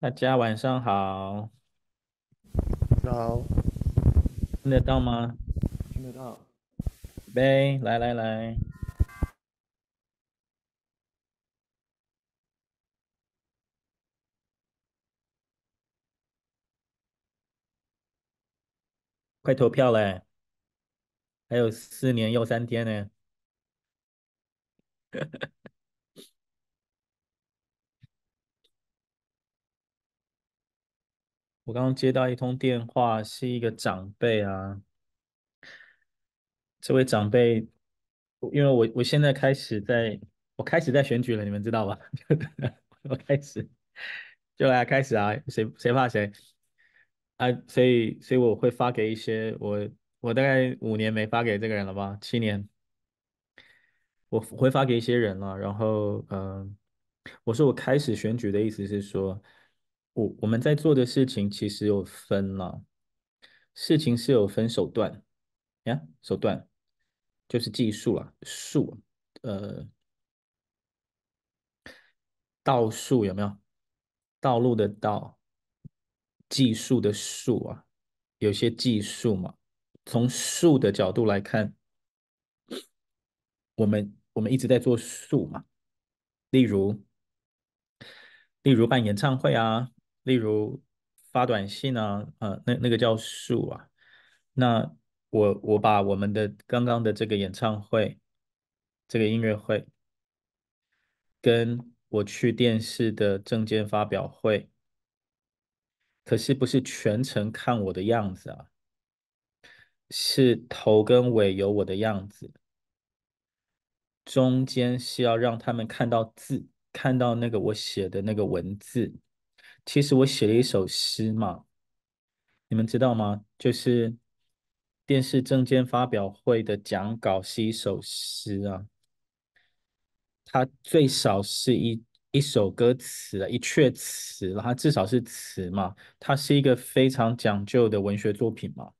大家晚上好，好，听得到吗？听得到。杯，来来来，快投票嘞！还有四年又三天呢。我刚刚接到一通电话，是一个长辈啊。这位长辈，因为我我现在开始在，我开始在选举了，你们知道吧？我开始就来开始啊，谁谁怕谁啊？所以所以我会发给一些我我大概五年没发给这个人了吧？七年，我会发给一些人了。然后嗯、我说我开始选举的意思是说，我我们在做的事情其实有分了，事情是有分手段呀，手段。就是技术啊，术，呃，道术有没有？道路的道，技术的术啊，有些技术嘛。从术的角度来看，我们我们一直在做术嘛。例如，例如办演唱会啊，例如发短信啊，呃，那那个叫数啊。那我我把我们的刚刚的这个演唱会，这个音乐会，跟我去电视的证件发表会，可是不是全程看我的样子啊，是头跟尾有我的样子，中间是要让他们看到字，看到那个我写的那个文字。其实我写了一首诗嘛，你们知道吗？就是。电视政见发表会的讲稿是一首诗啊，它最少是一一首歌词啊，一阙词了，它至少是词嘛，它是一个非常讲究的文学作品嘛。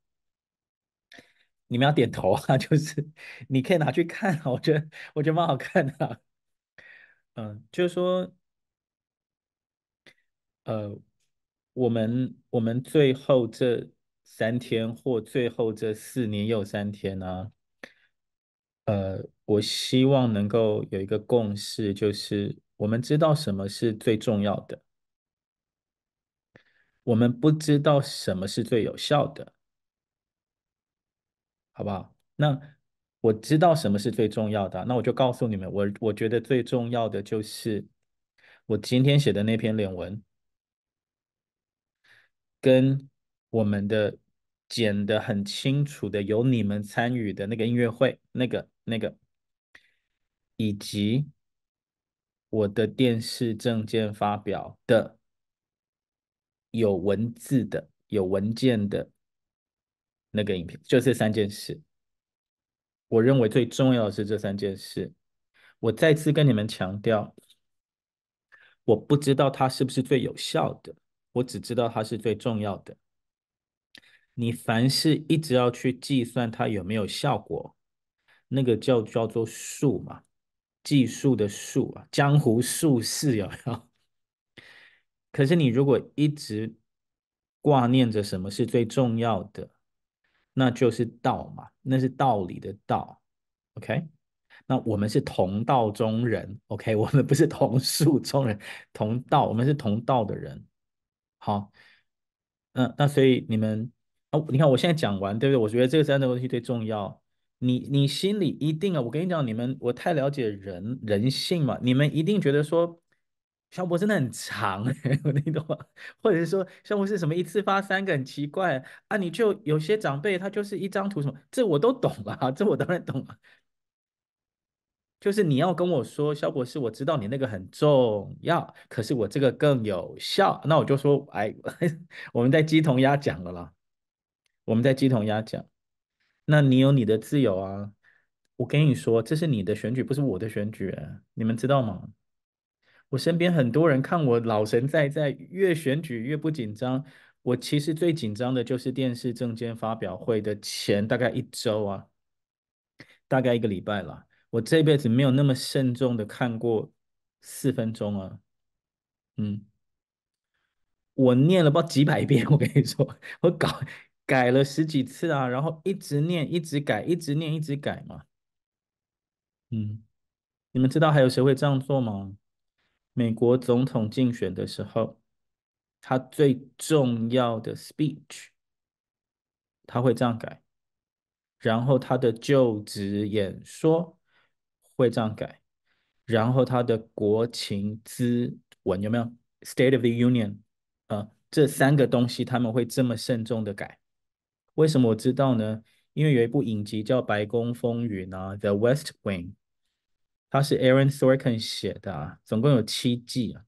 你们要点头啊，就是你可以拿去看啊，我觉得我觉得蛮好看的。嗯，就是说，呃，我们我们最后这。三天或最后这四年又三天呢、呃，我希望能够有一个共识，就是我们知道什么是最重要的，我们不知道什么是最有效的，好不好？那我知道什么是最重要的，那我就告诉你们，我我觉得最重要的就是我今天写的那篇脸文，跟。我们的剪的很清楚的，有你们参与的那个音乐会，那个那个，以及我的电视证件发表的有文字的、有文件的那个影片，就这三件事。我认为最重要的是这三件事。我再次跟你们强调，我不知道它是不是最有效的，我只知道它是最重要的。你凡事一直要去计算它有没有效果，那个叫叫做术嘛，技术的术啊，江湖术士有没有？可是你如果一直挂念着什么是最重要的，那就是道嘛，那是道理的道，OK？那我们是同道中人，OK？我们不是同术中人，同道，我们是同道的人。好，那那所以你们。哦，你看我现在讲完，对不对？我觉得这个三个东西最重要。你你心里一定啊，我跟你讲，你们我太了解人人性嘛，你们一定觉得说，萧博真的很长，你懂吗？或者是说，萧博是什么一次发三个很奇怪啊？你就有些长辈他就是一张图什么，这我都懂啊，这我当然懂啊。就是你要跟我说，萧博士，我知道你那个很重要，可是我这个更有效，那我就说，哎，我们在鸡同鸭讲了啦。我们在鸡同鸭讲，那你有你的自由啊！我跟你说，这是你的选举，不是我的选举，你们知道吗？我身边很多人看我老神在在，越选举越不紧张。我其实最紧张的就是电视政见发表会的前大概一周啊，大概一个礼拜了。我这辈子没有那么慎重的看过四分钟啊，嗯。我念了不知道几百遍，我跟你说，我搞改了十几次啊，然后一直念，一直改，一直念，一直改嘛。嗯，你们知道还有谁会这样做吗？美国总统竞选的时候，他最重要的 speech，他会这样改，然后他的就职演说会这样改，然后他的国情咨文有没有 State of the Union？啊，这三个东西他们会这么慎重的改，为什么我知道呢？因为有一部影集叫《白宫风云》啊，《The West Wing》，它是 Aaron Sorkin 写的啊，总共有七季啊，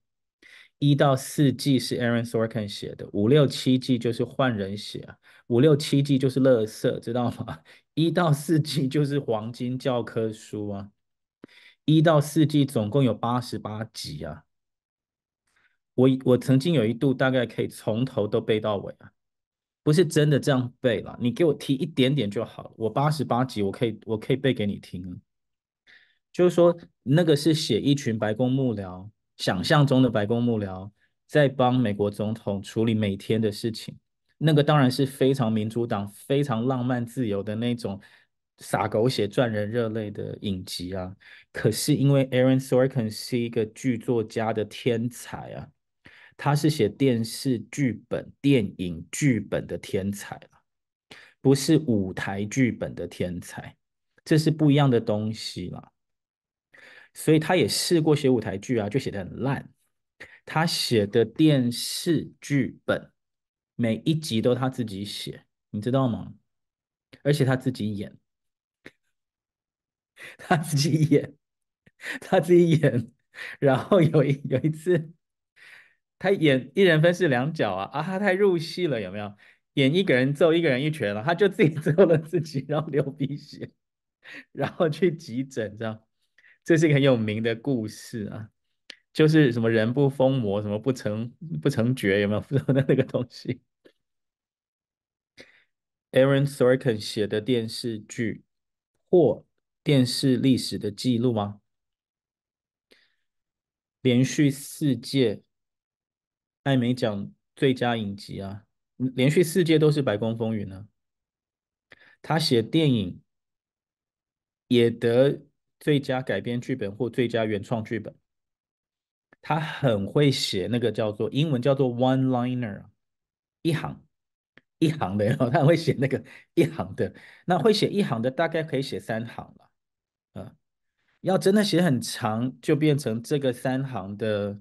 一到四季是 Aaron Sorkin 写的，五六七季就是换人写啊，五六七季就是乐色，知道吗？一到四季就是黄金教科书啊，一到四季总共有八十八集啊。我我曾经有一度大概可以从头都背到尾啊，不是真的这样背了，你给我提一点点就好。我八十八集我可以我可以背给你听，就是说那个是写一群白宫幕僚，想象中的白宫幕僚在帮美国总统处理每天的事情，那个当然是非常民主党、非常浪漫自由的那种洒狗血、赚人热泪的影集啊。可是因为 Aaron Sorkin 是一个剧作家的天才啊。他是写电视剧本、电影剧本的天才，不是舞台剧本的天才，这是不一样的东西啦。所以他也试过写舞台剧啊，就写的很烂。他写的电视剧本，每一集都他自己写，你知道吗？而且他自己演，他自己演，他自己演。然后有一有一次。他演一人分饰两角啊啊！他太入戏了，有没有？演一个人揍一个人一拳了，他就自己 揍了自己，然后流鼻血，然后去急诊，这样。这是一个很有名的故事啊，就是什么人不疯魔，什么不成不成绝，有没有？说的那个东西。Aaron Sorkin 写的电视剧或电视历史的记录吗？连续四届。艾美奖最佳影集啊，连续四届都是《白宫风云》呢。他写电影也得最佳改编剧本或最佳原创剧本。他很会写那个叫做英文叫做 one liner，一行一行的，然 后他会写那个一行的。那会写一行的大概可以写三行了，要真的写很长，就变成这个三行的。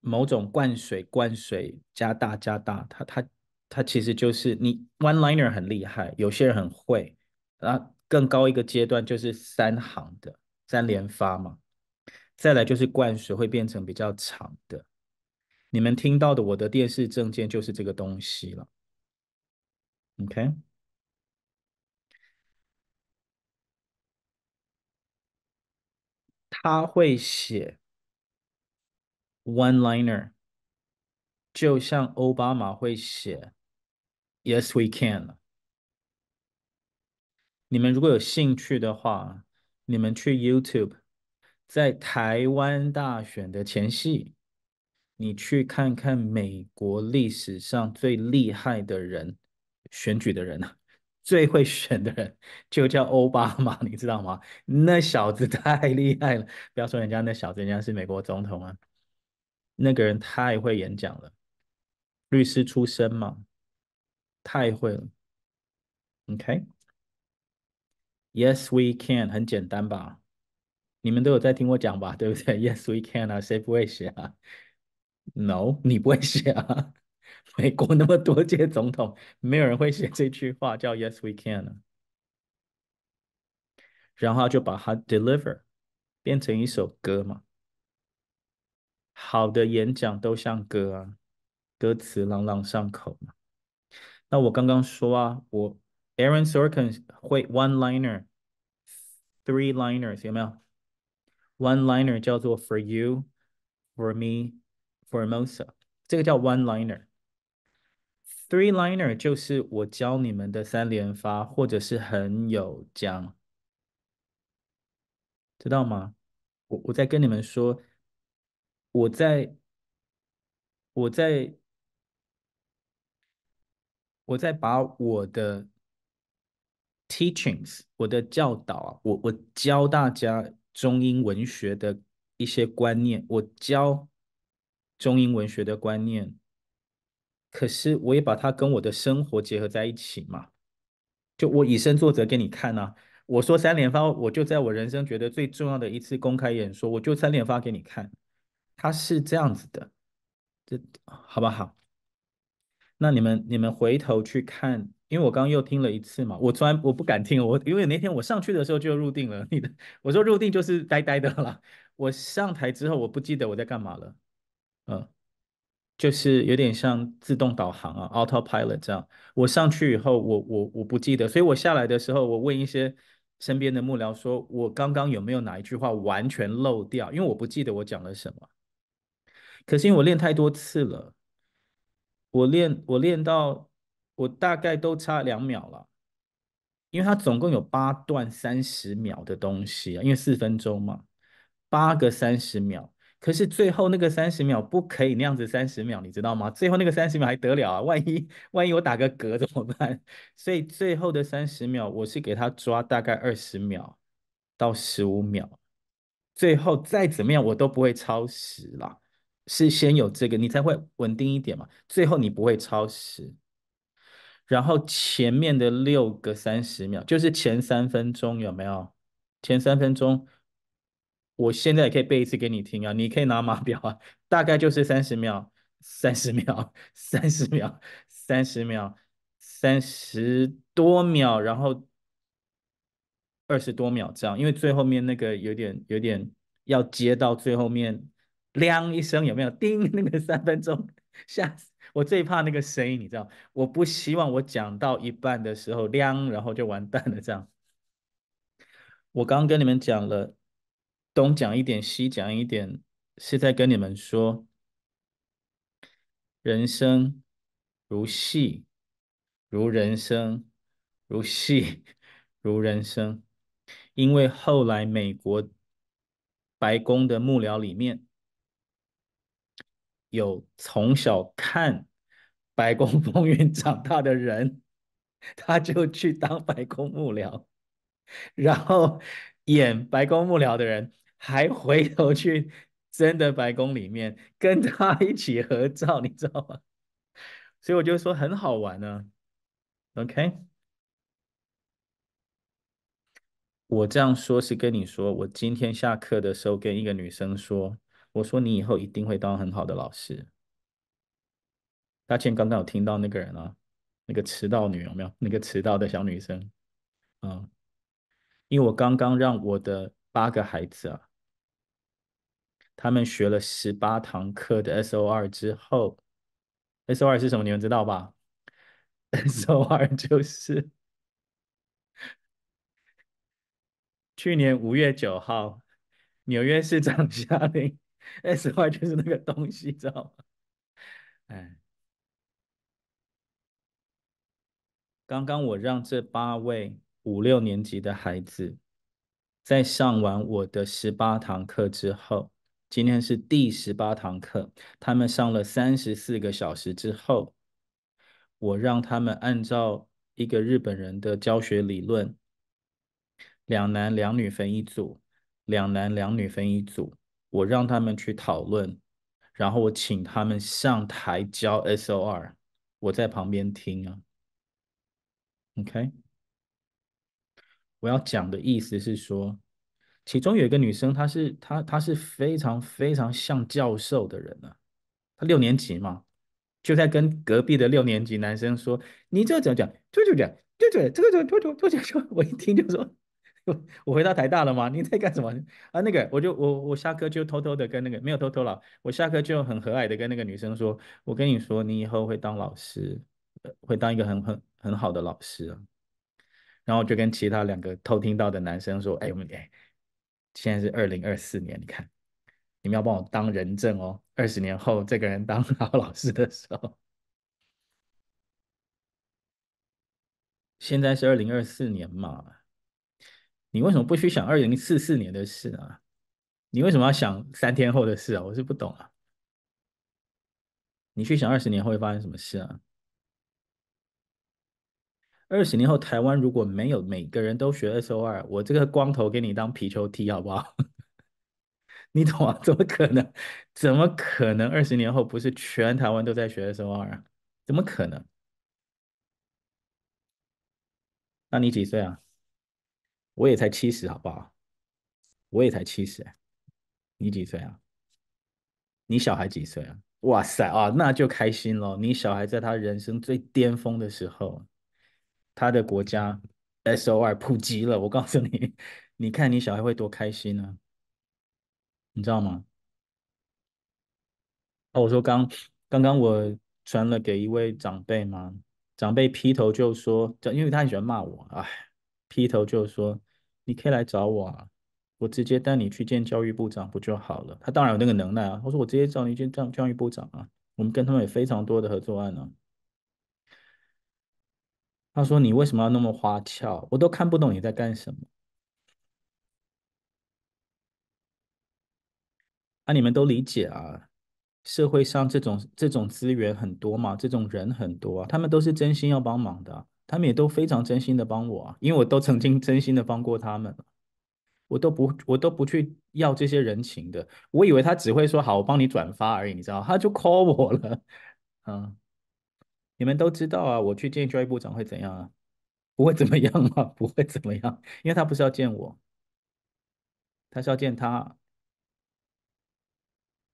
某种灌水，灌水加大加大，它它它其实就是你 one liner 很厉害，有些人很会，然后，更高一个阶段就是三行的三连发嘛，再来就是灌水会变成比较长的。你们听到的我的电视证件就是这个东西了，OK？他会写。One-liner，就像奥巴马会写 “Yes, we can”。你们如果有兴趣的话，你们去 YouTube，在台湾大选的前夕，你去看看美国历史上最厉害的人，选举的人啊，最会选的人就叫奥巴马，你知道吗？那小子太厉害了，不要说人家那小子，人家是美国总统啊。那个人太会演讲了，律师出身嘛，太会了。OK，Yes we can，很简单吧？你们都有在听我讲吧？对不对？Yes we can 啊，谁不会写啊？No，你不会写啊？美国那么多届总统，没有人会写这句话叫 Yes we can。然后就把它 deliver 变成一首歌嘛。好的演讲都像歌啊，歌词朗朗上口嘛。那我刚刚说啊，我 Aaron Sorkin 会 one liner, three liners 有没有？One liner 叫做 For you, for me, Formosa，这个叫 one liner。Three liner 就是我教你们的三连发，或者是很有讲，知道吗？我我在跟你们说。我在我在我在把我的 teachings，我的教导啊，我我教大家中英文学的一些观念，我教中英文学的观念，可是我也把它跟我的生活结合在一起嘛，就我以身作则给你看啊。我说三连发，我就在我人生觉得最重要的一次公开演说，我就三连发给你看，它是这样子的，这好不好？那你们你们回头去看，因为我刚刚又听了一次嘛，我从来我不敢听，我因为那天我上去的时候就入定了，你的我说入定就是呆呆的了，我上台之后我不记得我在干嘛了，嗯。就是有点像自动导航啊，autopilot 这样。我上去以后，我我我不记得，所以我下来的时候，我问一些身边的幕僚，说我刚刚有没有哪一句话完全漏掉？因为我不记得我讲了什么。可是因为我练太多次了，我练我练到我大概都差两秒了，因为它总共有八段三十秒的东西啊，因为四分钟嘛，八个三十秒。可是最后那个三十秒不可以那样子三十秒，你知道吗？最后那个三十秒还得了啊？万一万一我打个嗝怎么办？所以最后的三十秒我是给他抓大概二十秒到十五秒，最后再怎么样我都不会超时啦。是先有这个你才会稳定一点嘛。最后你不会超时，然后前面的六个三十秒就是前三分钟有没有？前三分钟。我现在也可以背一次给你听啊，你可以拿码表啊，大概就是三十秒、三十秒、三十秒、三十秒、三十多秒，然后二十多秒这样，因为最后面那个有点有点要接到最后面，亮一声有没有？叮，那个三分钟，吓死我最怕那个声音，你知道，我不希望我讲到一半的时候亮，然后就完蛋了这样。我刚刚跟你们讲了。东讲一点，西讲一点，是在跟你们说，人生如戏，如人生，如戏，如人生。因为后来美国白宫的幕僚里面，有从小看白宫风云 长大的人，他就去当白宫幕僚，然后演白宫幕僚的人。还回头去真的白宫里面跟他一起合照，你知道吗？所以我就说很好玩呢。OK，我这样说是跟你说，我今天下课的时候跟一个女生说，我说你以后一定会当很好的老师。大倩刚刚有听到那个人啊，那个迟到女有没有？那个迟到的小女生，嗯，因为我刚刚让我的八个孩子啊。他们学了十八堂课的 SOR 之后，SOR 是什么？你们知道吧？SOR 就是 去年五月九号纽约市长下令，SOR 就是那个东西，知道吗？哎，刚刚我让这八位五六年级的孩子在上完我的十八堂课之后。今天是第十八堂课，他们上了三十四个小时之后，我让他们按照一个日本人的教学理论，两男两女分一组，两男两女分一组，我让他们去讨论，然后我请他们上台教 SOR，我在旁边听啊。OK，我要讲的意思是说。其中有一个女生，她是她她是非常非常像教授的人啊。她六年级嘛，就在跟隔壁的六年级男生说：“你这怎么讲？就就讲，就就这个就就就就就。”我一听就说：“我回到台大了吗？你在干什么啊？”那个我就我我下课就偷偷的跟那个没有偷偷了，我下课就很和蔼的跟那个女生说：“我跟你说，你以后会当老师，会当一个很很很好的老师啊。”然后就跟其他两个偷听到的男生说：“哎，我们哎。”现在是二零二四年，你看，你们要帮我当人证哦。二十年后，这个人当好老师的时候，现在是二零二四年嘛，你为什么不去想二零四四年的事啊？你为什么要想三天后的事啊？我是不懂啊。你去想二十年后会发生什么事啊？二十年后台湾如果没有每个人都学 SOR，我这个光头给你当皮球踢好不好？你懂啊？怎么可能？怎么可能？二十年后不是全台湾都在学 SOR 啊？怎么可能？那你几岁啊？我也才七十，好不好？我也才七十。你几岁啊？你小孩几岁啊？哇塞啊，那就开心了。你小孩在他人生最巅峰的时候，他的国家 SOR 普及了。我告诉你，你看你小孩会多开心呢？你知道吗？哦，我说刚刚刚我传了给一位长辈嘛，长辈劈头就说，因为他很喜欢骂我，哎，劈头就说，你可以来找我啊。我直接带你去见教育部长不就好了？他当然有那个能耐啊。我说我直接找你去见教育部长啊。我们跟他们有非常多的合作案呢。他说你为什么要那么花俏？我都看不懂你在干什么。啊，你们都理解啊。社会上这种这种资源很多嘛，这种人很多啊，他们都是真心要帮忙的，他们也都非常真心的帮我啊，因为我都曾经真心的帮过他们。我都不，我都不去要这些人情的。我以为他只会说好，我帮你转发而已，你知道？他就 call 我了。嗯，你们都知道啊，我去见教育部长会怎样啊？不会怎么样啊？不会怎么样，因为他不是要见我，他是要见他。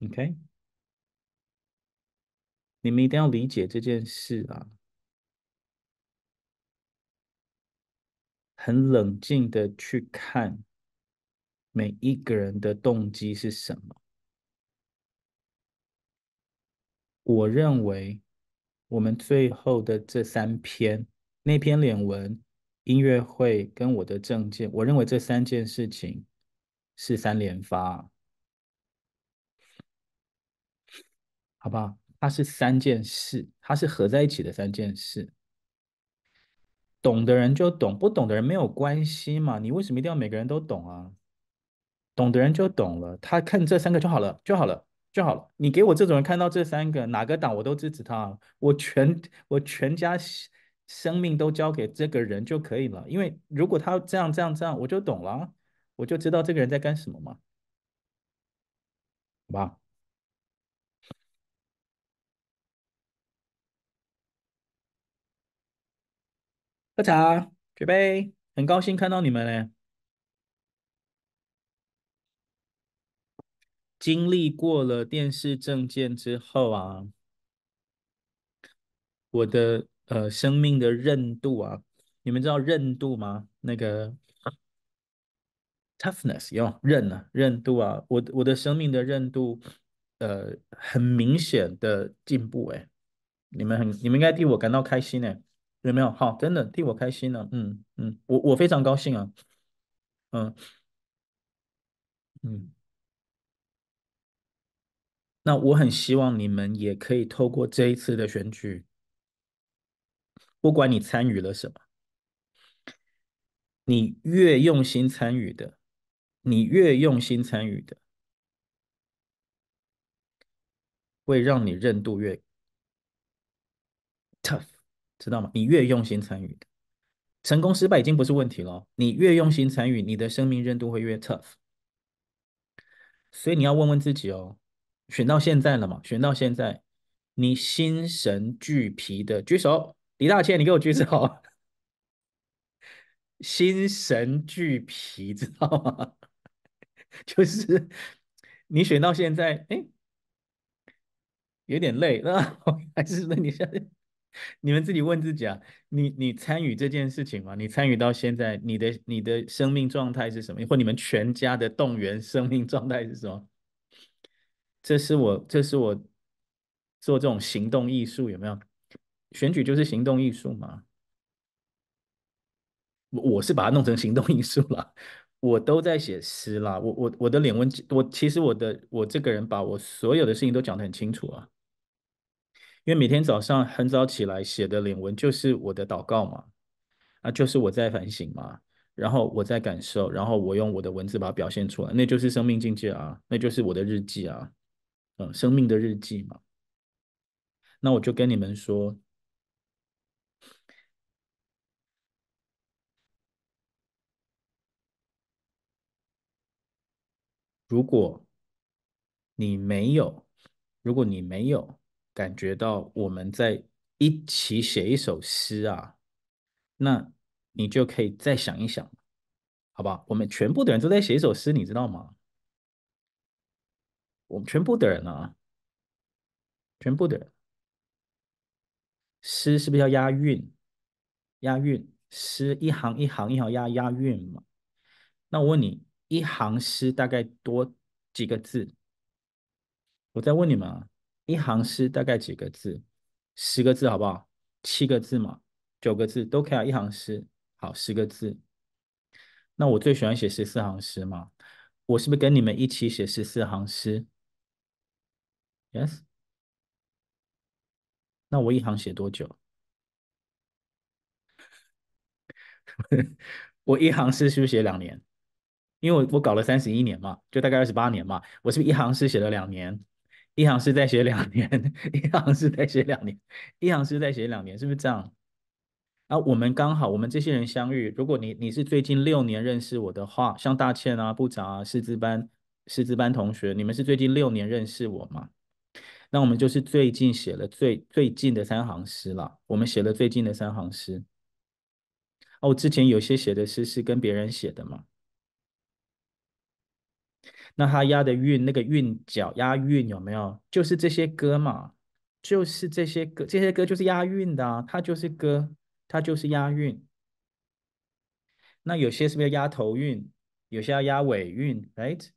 OK，你们一定要理解这件事啊，很冷静的去看。每一个人的动机是什么？我认为，我们最后的这三篇，那篇脸文、音乐会跟我的证件，我认为这三件事情是三连发，好不好？它是三件事，它是合在一起的三件事。懂的人就懂，不懂的人没有关系嘛。你为什么一定要每个人都懂啊？懂的人就懂了，他看这三个就好了，就好了，就好了。你给我这种人看到这三个，哪个党我都支持他，我全我全家生命都交给这个人就可以了。因为如果他这样这样这样，我就懂了，我就知道这个人在干什么嘛，好吧？喝茶，举杯，很高兴看到你们嘞。经历过了电视政见之后啊，我的呃生命的韧度啊，你们知道韧度吗？那个 toughness 有韧啊，韧度啊，我我的生命的韧度呃很明显的进步哎，你们很你们应该替我感到开心哎，有没有？好，真的替我开心了，嗯嗯，我我非常高兴啊，嗯嗯。那我很希望你们也可以透过这一次的选举，不管你参与了什么，你越用心参与的，你越用心参与的，会让你韧度越 tough，知道吗？你越用心参与的，成功失败已经不是问题了，你越用心参与，你的生命韧度会越 tough。所以你要问问自己哦。选到现在了嘛？选到现在，你心神俱疲的举手。李大千，你给我举手。心神俱疲，知道吗？就是你选到现在，哎，有点累，那还是那你现在，你们自己问自己啊，你你参与这件事情吗？你参与到现在，你的你的生命状态是什么？或你们全家的动员生命状态是什么？这是我，这是我做这种行动艺术，有没有？选举就是行动艺术嘛。我我是把它弄成行动艺术了，我都在写诗啦。我我我的脸文，我其实我的我这个人把我所有的事情都讲得很清楚啊。因为每天早上很早起来写的脸文就是我的祷告嘛，啊，就是我在反省嘛，然后我在感受，然后我用我的文字把它表现出来，那就是生命境界啊，那就是我的日记啊。嗯，生命的日记嘛，那我就跟你们说，如果你没有，如果你没有感觉到我们在一起写一首诗啊，那你就可以再想一想，好吧？我们全部的人都在写一首诗，你知道吗？我们全部的人啊，全部的人，诗是不是要押韵？押韵，诗一行一行一行押押韵嘛？那我问你，一行诗大概多几个字？我再问你们啊，一行诗大概几个字？十个字好不好？七个字嘛，九个字都可以啊。一行诗好，十个字。那我最喜欢写十四行诗嘛？我是不是跟你们一起写十四行诗？Yes，那我一行写多久？我一行诗是不是写两年？因为我我搞了三十一年嘛，就大概二十八年嘛。我是不是一行诗写了两年？一行诗再写两年，一行诗再写两年，一行诗再写两年，是不是这样？啊，我们刚好，我们这些人相遇。如果你你是最近六年认识我的话，像大倩啊、部长啊、师资班、师资班同学，你们是最近六年认识我吗？那我们就是最近写了最最近的三行诗了。我们写了最近的三行诗。哦，之前有些写的诗是跟别人写的嘛？那他押的韵，那个韵脚押韵有没有？就是这些歌嘛，就是这些歌，这些歌就是押韵的啊，它就是歌，它就是押韵。那有些是不是要押头韵？有些要押尾韵，right？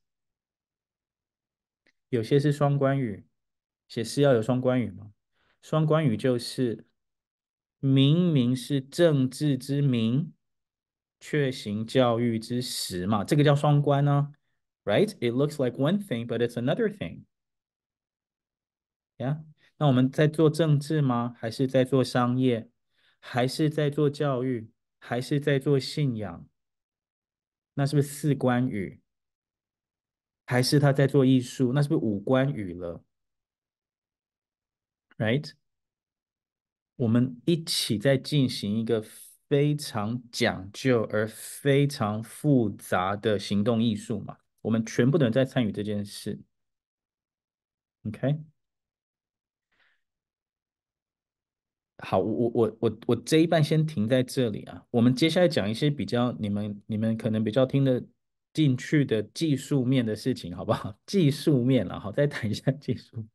有些是双关语。写诗要有双关语吗？双关语就是明明是政治之名，却行教育之实嘛，这个叫双关呢、啊，right？It looks like one thing, but it's another thing。呀，那我们在做政治吗？还是在做商业？还是在做教育？还是在做信仰？那是不是四关语？还是他在做艺术？那是不是五关语了？Right，我们一起在进行一个非常讲究而非常复杂的行动艺术嘛？我们全部的人在参与这件事。OK，好，我我我我我这一半先停在这里啊。我们接下来讲一些比较你们你们可能比较听得进去的技术面的事情，好不好？技术面了，好，再谈一下技术。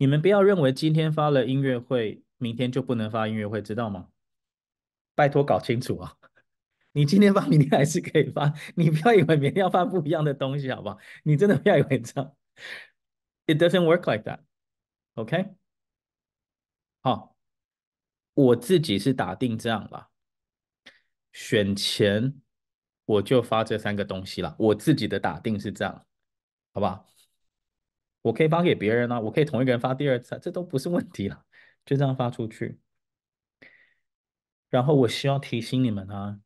你们不要认为今天发了音乐会，明天就不能发音乐会，知道吗？拜托搞清楚啊！你今天发，明天还是可以发。你不要以为明天要发不一样的东西，好不好？你真的不要以为这样。It doesn't work like that. OK？好，我自己是打定这样吧。选前我就发这三个东西了。我自己的打定是这样，好不好？我可以发给别人啊，我可以同一个人发第二次，这都不是问题了，就这样发出去。然后我需要提醒你们啊，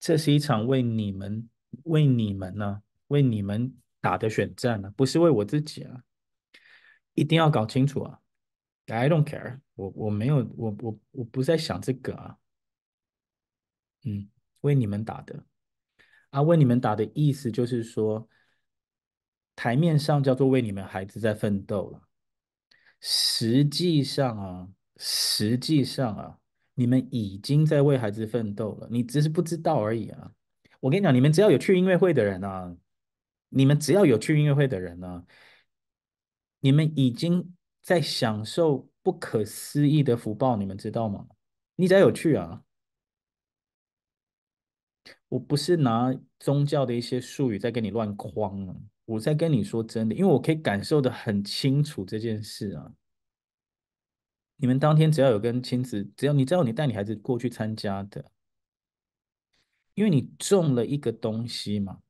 这是一场为你们、为你们呢、为你们打的选战呢、啊，不是为我自己啊，一定要搞清楚啊。I don't care，我我没有，我我我不在想这个啊。嗯，为你们打的啊，为你们打的意思就是说。台面上叫做为你们孩子在奋斗了，实际上啊，实际上啊，你们已经在为孩子奋斗了，你只是不知道而已啊。我跟你讲，你们只要有去音乐会的人啊，你们只要有去音乐会的人啊，你们已经在享受不可思议的福报，你们知道吗？你只要有去啊。我不是拿宗教的一些术语在跟你乱框啊。我在跟你说真的，因为我可以感受的很清楚这件事啊。你们当天只要有跟亲子，只要你知道你带你孩子过去参加的，因为你种了一个东西嘛，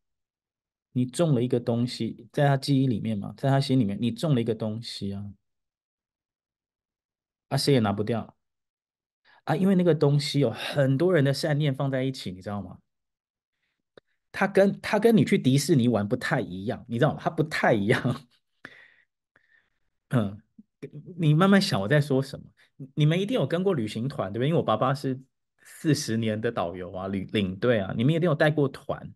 你种了一个东西在他记忆里面嘛，在他心里面，你种了一个东西啊，啊，谁也拿不掉啊，因为那个东西有很多人的善念放在一起，你知道吗？他跟他跟你去迪士尼玩不太一样，你知道吗？他不太一样。嗯，你慢慢想我在说什么。你们一定有跟过旅行团，对不对？因为我爸爸是四十年的导游啊，领领队啊，你们一定有带过团。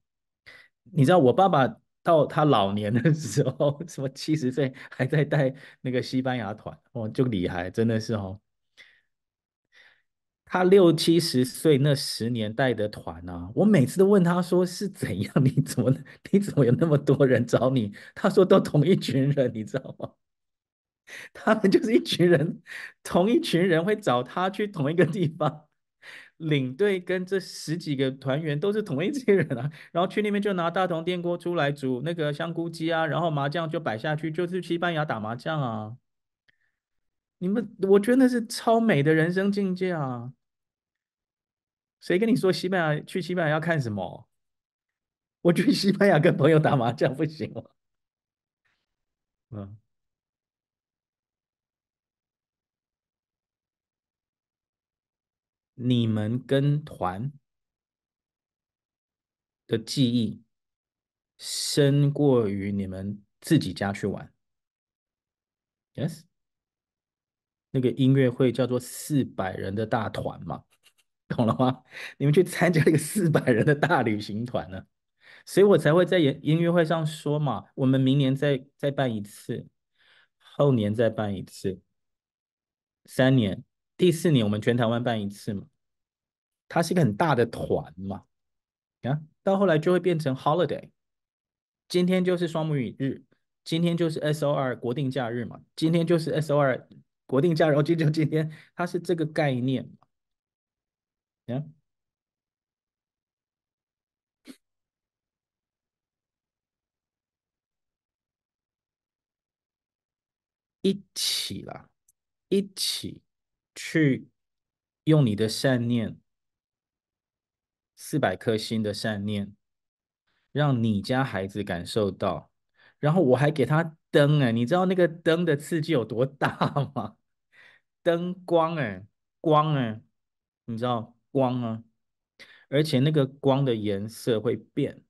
你知道我爸爸到他老年的时候，什么七十岁还在带那个西班牙团，哦，就厉害，真的是哦。他六七十岁那十年代的团啊，我每次都问他说是怎样？你怎么你怎么有那么多人找你？他说都同一群人，你知道吗？他们就是一群人，同一群人会找他去同一个地方，领队跟这十几个团员都是同一群人啊。然后去那边就拿大同电锅出来煮那个香菇鸡啊，然后麻将就摆下去，就是西班牙打麻将啊。你们，我觉得那是超美的人生境界啊！谁跟你说西班牙，去西班牙要看什么？我去西班牙跟朋友打麻将不行吗？嗯，你们跟团的记忆深过于你们自己家去玩。Yes。那个音乐会叫做四百人的大团嘛，懂了吗？你们去参加一个四百人的大旅行团呢，所以我才会在音音乐会上说嘛，我们明年再再办一次，后年再办一次，三年，第四年我们全台湾办一次嘛，它是一个很大的团嘛，啊，到后来就会变成 holiday，今天就是双母语日，今天就是 SOR 国定假日嘛，今天就是 SOR。国定假日，今就今天，它是这个概念。呀，一起啦，一起去用你的善念，四百颗心的善念，让你家孩子感受到。然后我还给他灯哎，你知道那个灯的刺激有多大吗？灯光哎，光哎，你知道光啊，而且那个光的颜色会变，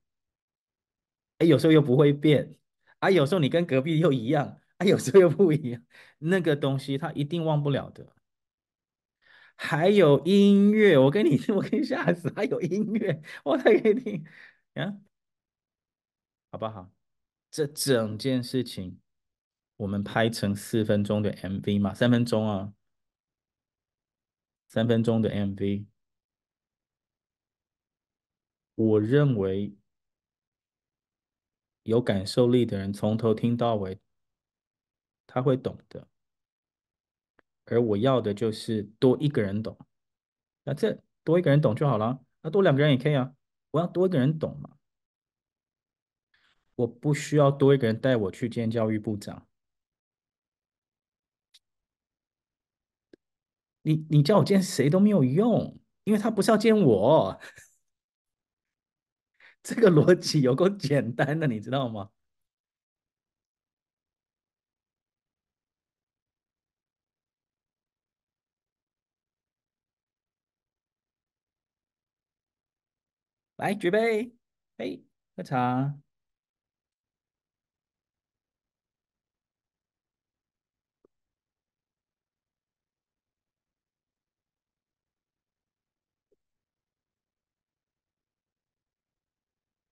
哎，有时候又不会变，啊，有时候你跟隔壁又一样，啊，有时候又不一样，那个东西他一定忘不了的。还有音乐，我跟你，我跟你吓死，还有音乐，我再给你听，啊，好不好？这整件事情，我们拍成四分钟的 MV 嘛，三分钟啊，三分钟的 MV，我认为有感受力的人从头听到尾，他会懂的。而我要的就是多一个人懂，那这多一个人懂就好了，那多两个人也可以啊，我要多一个人懂嘛。我不需要多一个人带我去见教育部长。你你叫我见谁都没有用，因为他不是要见我。这个逻辑有够简单的，你知道吗？来，举杯，嘿，喝茶。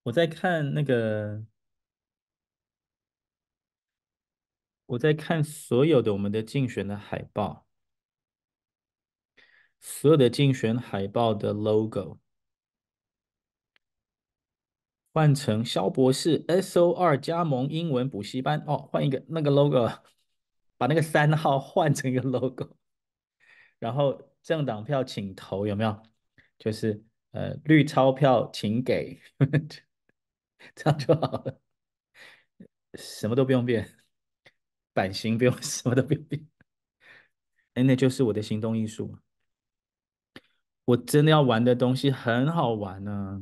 我在看那个，我在看所有的我们的竞选的海报，所有的竞选海报的 logo 换成肖博士 SOR 加盟英文补习班哦，换一个那个 logo，把那个三号换成一个 logo，然后政党票请投有没有？就是呃绿钞票请给。这样就好了，什么都不用变，版型不用，什么都不用变。哎，那就是我的行动艺术。我真的要玩的东西很好玩呢，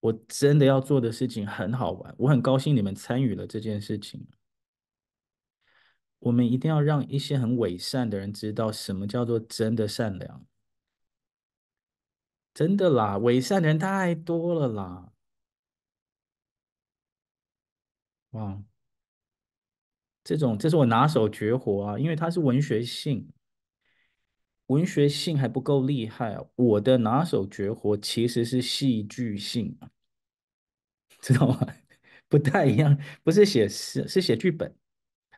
我真的要做的事情很好玩，我很高兴你们参与了这件事情。我们一定要让一些很伪善的人知道什么叫做真的善良。真的啦，伪善的人太多了啦！哇。这种这是我拿手绝活啊，因为它是文学性，文学性还不够厉害啊。我的拿手绝活其实是戏剧性，知道吗？不太一样，不是写诗，是写剧本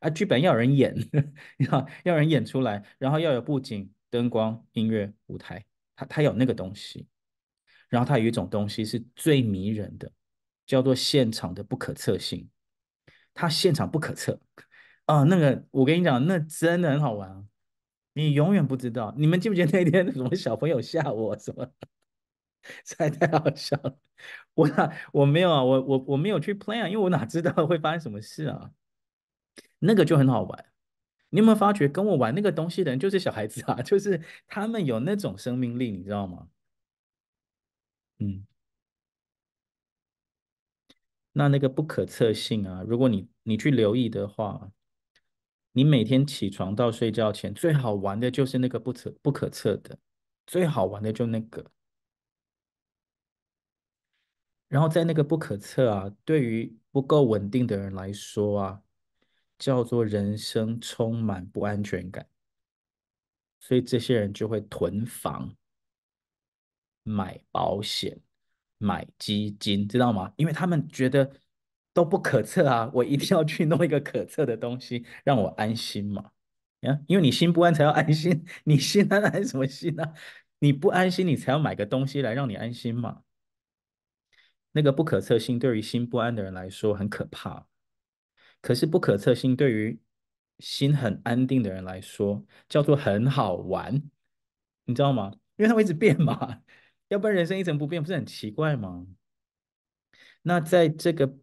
啊。剧本要人演，要要人演出来，然后要有布景、灯光、音乐、舞台，他他有那个东西。然后他有一种东西是最迷人的，叫做现场的不可测性。他现场不可测。啊，那个我跟你讲，那真的很好玩啊！你永远不知道。你们记不记得那天 什么小朋友吓我什么？实在太好笑了。我哪我没有啊，我我我没有去 plan，因为我哪知道会发生什么事啊？那个就很好玩。你有没有发觉跟我玩那个东西的人就是小孩子啊？就是他们有那种生命力，你知道吗？嗯。那那个不可测性啊，如果你你去留意的话。你每天起床到睡觉前，最好玩的就是那个不测不可测的，最好玩的就那个。然后在那个不可测啊，对于不够稳定的人来说啊，叫做人生充满不安全感，所以这些人就会囤房、买保险、买基金，知道吗？因为他们觉得。都不可测啊！我一定要去弄一个可测的东西，让我安心嘛。呀，因为你心不安才要安心，你心安安什么心呢？你不安心，你才要买个东西来让你安心嘛。那个不可测性对于心不安的人来说很可怕，可是不可测性对于心很安定的人来说叫做很好玩，你知道吗？因为它会一直变嘛，要不然人生一成不变不是很奇怪吗？那在这个。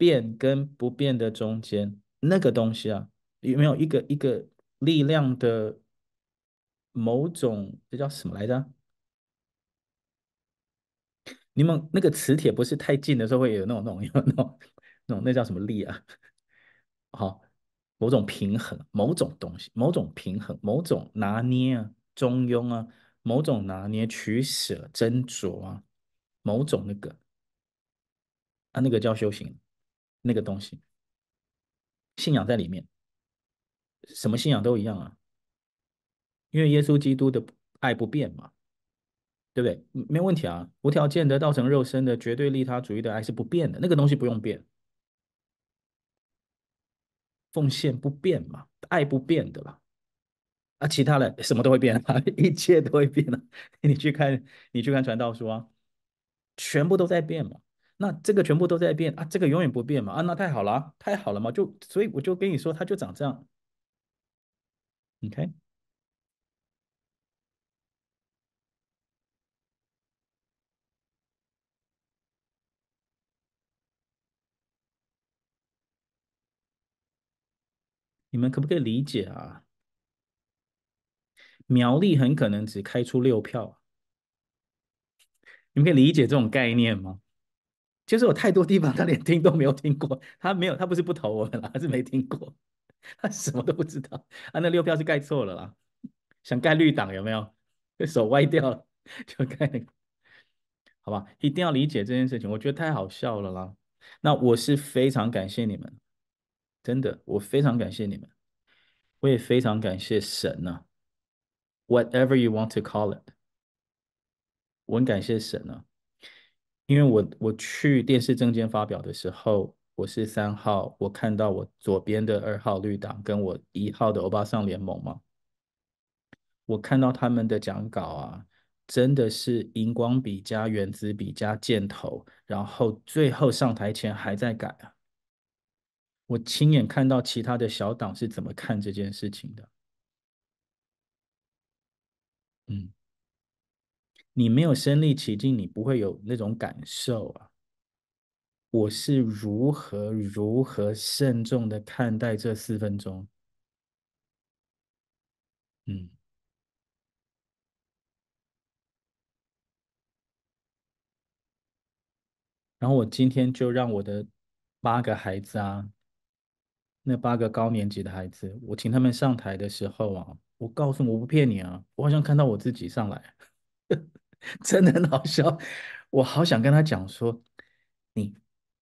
变跟不变的中间，那个东西啊，有没有一个一个力量的某种，这叫什么来着？你们那个磁铁不是太近的时候会有那种那种那种那种那叫什么力啊？好，某种平衡，某种东西，某种平衡，某种拿捏啊，中庸啊，某种拿捏取舍斟酌啊，某种那个啊，那个叫修行。那个东西，信仰在里面，什么信仰都一样啊，因为耶稣基督的爱不变嘛，对不对？没问题啊，无条件的道成肉身的绝对利他主义的爱是不变的，那个东西不用变，奉献不变嘛，爱不变的啦，啊，其他的什么都会变啊，一切都会变啊，你去看，你去看传道书啊，全部都在变嘛。那这个全部都在变啊，这个永远不变嘛啊，那太好了，太好了嘛，就所以我就跟你说，它就长这样。OK，你们可不可以理解啊？苗栗很可能只开出六票，你们可以理解这种概念吗？就是有太多地方他连听都没有听过，他没有，他不是不投我们了，他是没听过，他什么都不知道。啊，那六票是盖错了啦，想盖绿党有没有？手歪掉了就盖，好吧？一定要理解这件事情，我觉得太好笑了啦。那我是非常感谢你们，真的，我非常感谢你们，我也非常感谢神呐、啊。Whatever you want to call it，我很感谢神啊。因为我我去电视证件发表的时候，我是三号，我看到我左边的二号绿党跟我一号的欧巴桑联盟嘛，我看到他们的讲稿啊，真的是荧光笔加原子笔加箭头，然后最后上台前还在改啊。我亲眼看到其他的小党是怎么看这件事情的，嗯。你没有身历其境，你不会有那种感受啊！我是如何如何慎重的看待这四分钟，嗯，然后我今天就让我的八个孩子啊，那八个高年级的孩子，我请他们上台的时候啊，我告诉我不骗你啊，我好像看到我自己上来。真的很好笑，我好想跟他讲说，你、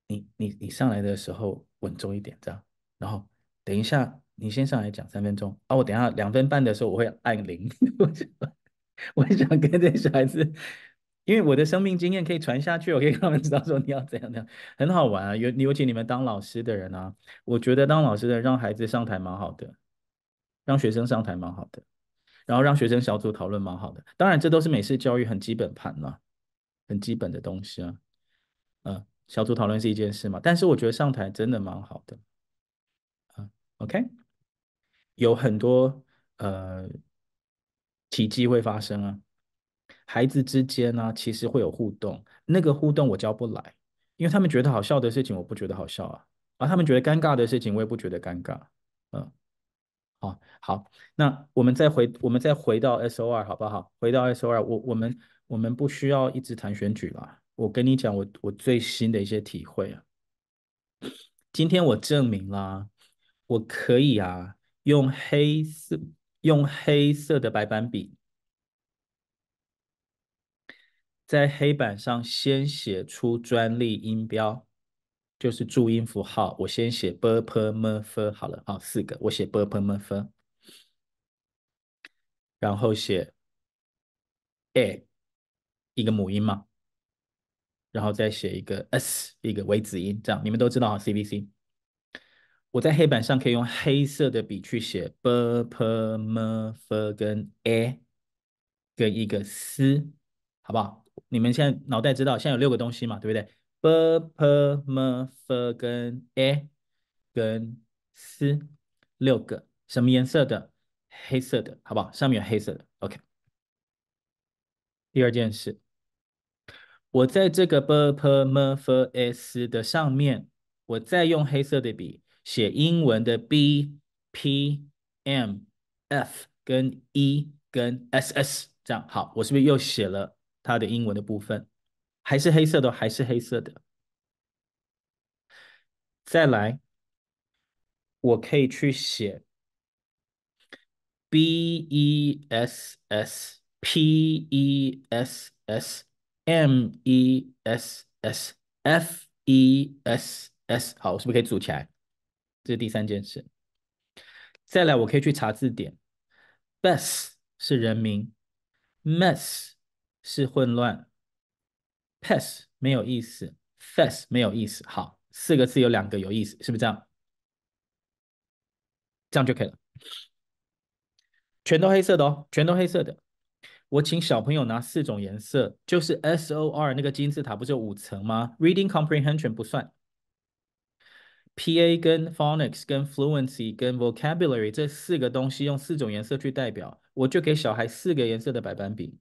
你、你、你上来的时候稳重一点，这样，然后等一下，你先上来讲三分钟啊，我等下两分半的时候我会按铃。我想跟这小孩子，因为我的生命经验可以传下去，我可以让他们知道说你要怎样怎样，很好玩啊。尤尤其你们当老师的人啊，我觉得当老师的人让孩子上台蛮好的，让学生上台蛮好的，然后让学生小组讨论蛮好的。当然，这都是美式教育很基本盘了，很基本的东西啊。嗯，小组讨论是一件事嘛，但是我觉得上台真的蛮好的。嗯，OK，有很多呃。奇迹会发生啊！孩子之间呢、其实会有互动。那个互动我教不来，因为他们觉得好笑的事情，我不觉得好笑啊；而他们觉得尴尬的事情，我也不觉得尴尬。嗯，好，好，那我们再回，我们再回到 SOR 好不好？回到 SOR，我我们我们不需要一直谈选举了。我跟你讲，我我最新的一些体会啊。今天我证明了，我可以啊，用黑色。用黑色的白板笔，在黑板上先写出专利音标，就是注音符号。我先写 b p m f 好了，好，四个，我写 b p m f，然后写 a 一个母音嘛，然后再写一个 s 一个微子音，这样你们都知道啊 c b c。我在黑板上可以用黑色的笔去写 b p m f 跟 a 跟一个 s，好不好？你们现在脑袋知道，现在有六个东西嘛，对不对？b p m f 跟 a 跟 s，六个，什么颜色的？黑色的，好不好？上面有黑色的，OK。第二件事，我在这个 b p m f s 的上面，我再用黑色的笔。写英文的 B、P、M、F 跟 E 跟 SS，这样好，我是不是又写了它的英文的部分？还是黑色的，还是黑色的。再来，我可以去写 B、E、S、S、P、E、S、S、M、E、S、S、F、E、S、S，好，我是不是可以组起来？这是第三件事。再来，我可以去查字典。Best 是人名，mess 是混乱，pest 没有意思，fest 没有意思。好，四个字有两个有意思，是不是这样？这样就可以了。全都黑色的哦，全都黑色的。我请小朋友拿四种颜色，就是 SOR 那个金字塔不是五层吗？Reading Comprehension 不算。PA 跟 Phonics 跟 Fluency 跟 Vocabulary 这四个东西用四种颜色去代表，我就给小孩四个颜色的白板笔，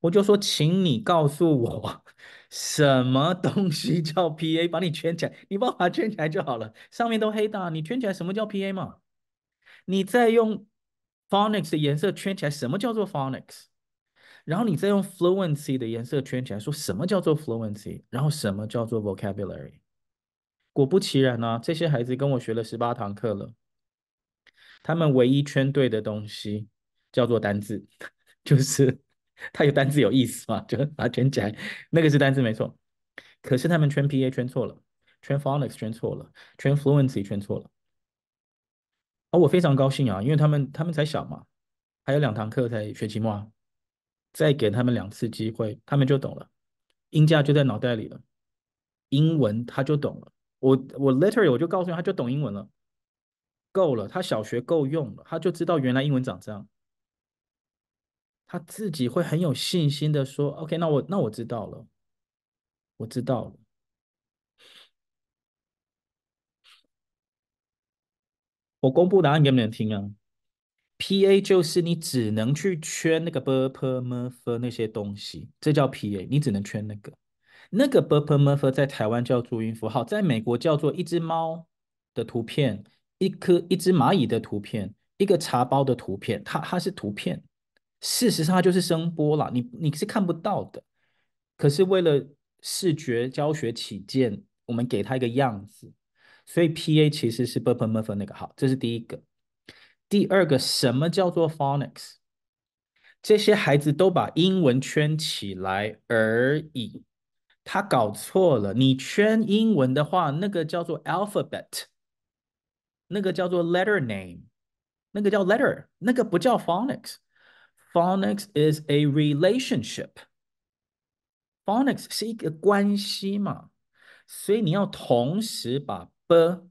我就说，请你告诉我什么东西叫 PA，把你圈起来，你帮我把它圈起来就好了，上面都黑的，你圈起来什么叫 PA 嘛？你再用 Phonics 的颜色圈起来，什么叫做 Phonics？然后你再用 Fluency 的颜色圈起来，说什么叫做 Fluency？然后什么叫做 Vocabulary？果不其然呢、啊，这些孩子跟我学了十八堂课了，他们唯一圈对的东西叫做单字，就是他有单字有意思嘛，就把它圈起来，那个是单字没错。可是他们圈 PA 圈错了，圈 Phonics 圈错了，圈 Fluency 圈错了。而、我非常高兴啊，因为他们他们才小嘛，还有两堂课才学期末啊，再给他们两次机会，他们就懂了，音架就在脑袋里了，英文他就懂了。我我 literally 我就告诉他，他就懂英文了，够了，他小学够用了，他就知道原来英文长这样，他自己会很有信心的说，OK，那我那我知道了，我知道了。我公布答案给你们听啊，PA 就是你只能去圈那个 burp murfer 那些东西，这叫 PA，你只能圈那个。那个 burp murfer 在台湾叫注音符号，在美国叫做一只猫的图片，一颗一只蚂蚁的图片，一个茶包的图片，它它是图片，事实上它就是声波啦，你你是看不到的。可是为了视觉教学起见，我们给它一个样子，所以 P A 其实是 b p m f 那个好，这是第一个。第二个，什么叫做 phonics？这些孩子都把英文圈起来而已。他搞错了，你圈英文的话，那个叫做 alphabet，那个叫做 letter name，那个叫 letter，那个不叫 phonics。Phonics is a relationship。phonics 是一个关系嘛，所以你要同时把 b，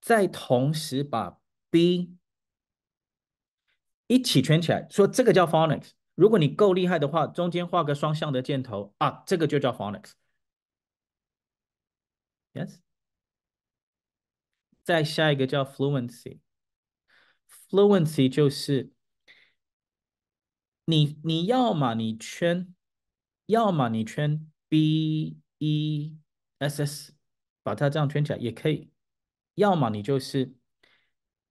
再同时把 b 一起圈起来，说这个叫 phonics。如果你够厉害的话，中间画个双向的箭头啊，这个就叫 phonics。Yes。再下一个叫 fluency。fluency 就是你你要么你圈，要么你圈 b e s s，把它这样圈起来也可以；要么你就是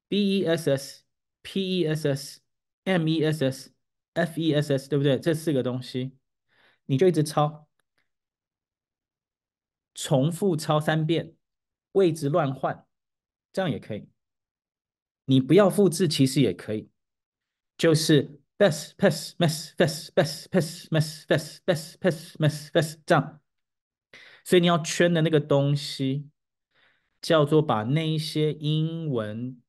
b e s s p e s s m e s s。F E S S 对不对？这四个东西，你就一直抄，重复抄三遍，位置乱换，这样也可以。你不要复制，其实也可以，就是 best best best best best best best best best best best best 这样，所以你要圈的那个东西叫做把那些英文